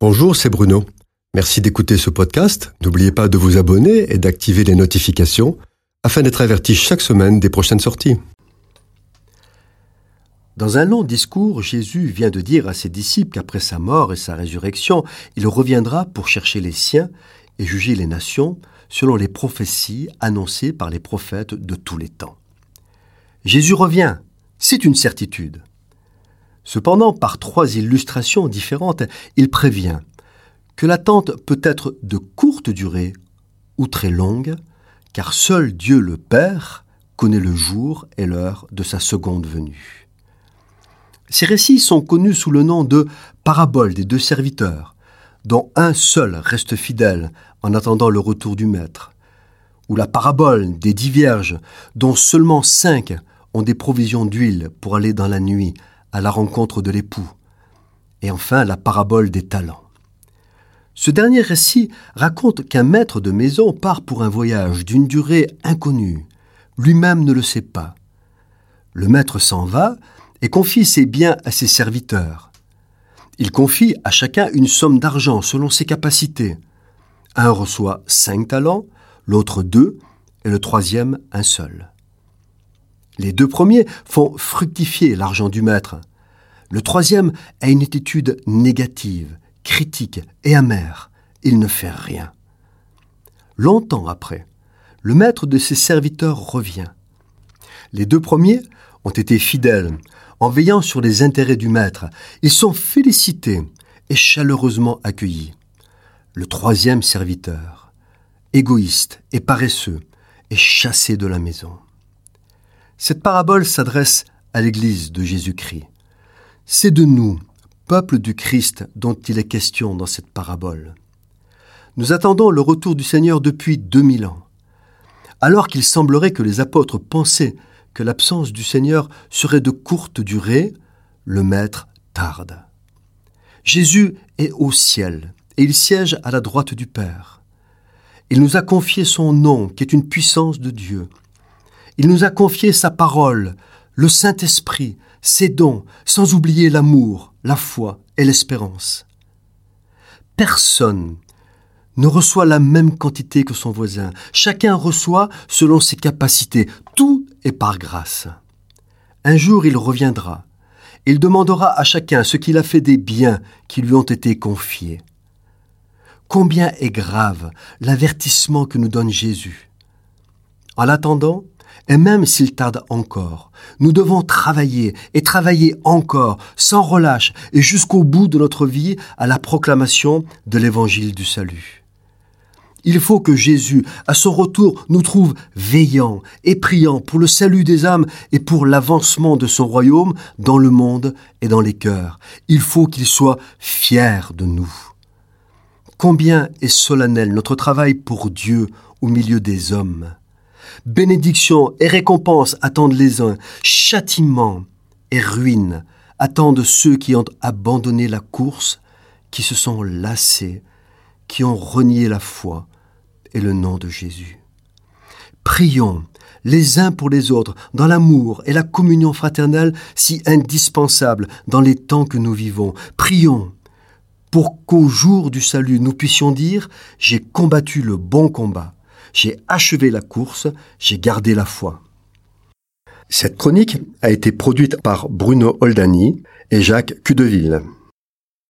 Bonjour, c'est Bruno. Merci d'écouter ce podcast. N'oubliez pas de vous abonner et d'activer les notifications afin d'être averti chaque semaine des prochaines sorties. Dans un long discours, Jésus vient de dire à ses disciples qu'après sa mort et sa résurrection, il reviendra pour chercher les siens et juger les nations selon les prophéties annoncées par les prophètes de tous les temps. Jésus revient, c'est une certitude. Cependant, par trois illustrations différentes, il prévient que l'attente peut être de courte durée ou très longue, car seul Dieu le Père connaît le jour et l'heure de sa seconde venue. Ces récits sont connus sous le nom de paraboles des deux serviteurs, dont un seul reste fidèle en attendant le retour du Maître, ou la parabole des dix vierges, dont seulement cinq ont des provisions d'huile pour aller dans la nuit à la rencontre de l'époux. Et enfin la parabole des talents. Ce dernier récit raconte qu'un maître de maison part pour un voyage d'une durée inconnue. Lui-même ne le sait pas. Le maître s'en va et confie ses biens à ses serviteurs. Il confie à chacun une somme d'argent selon ses capacités. Un reçoit cinq talents, l'autre deux, et le troisième un seul. Les deux premiers font fructifier l'argent du maître. Le troisième a une attitude négative, critique et amère. Il ne fait rien. Longtemps après, le maître de ses serviteurs revient. Les deux premiers ont été fidèles en veillant sur les intérêts du maître. Ils sont félicités et chaleureusement accueillis. Le troisième serviteur, égoïste et paresseux, est chassé de la maison. Cette parabole s'adresse à l'Église de Jésus-Christ. C'est de nous, peuple du Christ, dont il est question dans cette parabole. Nous attendons le retour du Seigneur depuis 2000 ans. Alors qu'il semblerait que les apôtres pensaient que l'absence du Seigneur serait de courte durée, le Maître tarde. Jésus est au ciel et il siège à la droite du Père. Il nous a confié son nom, qui est une puissance de Dieu. Il nous a confié sa parole, le Saint-Esprit, ses dons, sans oublier l'amour, la foi et l'espérance. Personne ne reçoit la même quantité que son voisin. Chacun reçoit selon ses capacités. Tout est par grâce. Un jour il reviendra. Il demandera à chacun ce qu'il a fait des biens qui lui ont été confiés. Combien est grave l'avertissement que nous donne Jésus. En l'attendant, et même s'il tarde encore, nous devons travailler et travailler encore, sans relâche et jusqu'au bout de notre vie à la proclamation de l'évangile du salut. Il faut que Jésus, à son retour, nous trouve veillants et priants pour le salut des âmes et pour l'avancement de son royaume dans le monde et dans les cœurs. Il faut qu'il soit fier de nous. Combien est solennel notre travail pour Dieu au milieu des hommes. Bénédiction et récompense attendent les uns, châtiment et ruine attendent ceux qui ont abandonné la course, qui se sont lassés, qui ont renié la foi et le nom de Jésus. Prions les uns pour les autres dans l'amour et la communion fraternelle si indispensable dans les temps que nous vivons. Prions pour qu'au jour du salut nous puissions dire J'ai combattu le bon combat j'ai achevé la course, j'ai gardé la foi. Cette chronique a été produite par Bruno Oldani et Jacques Cudeville.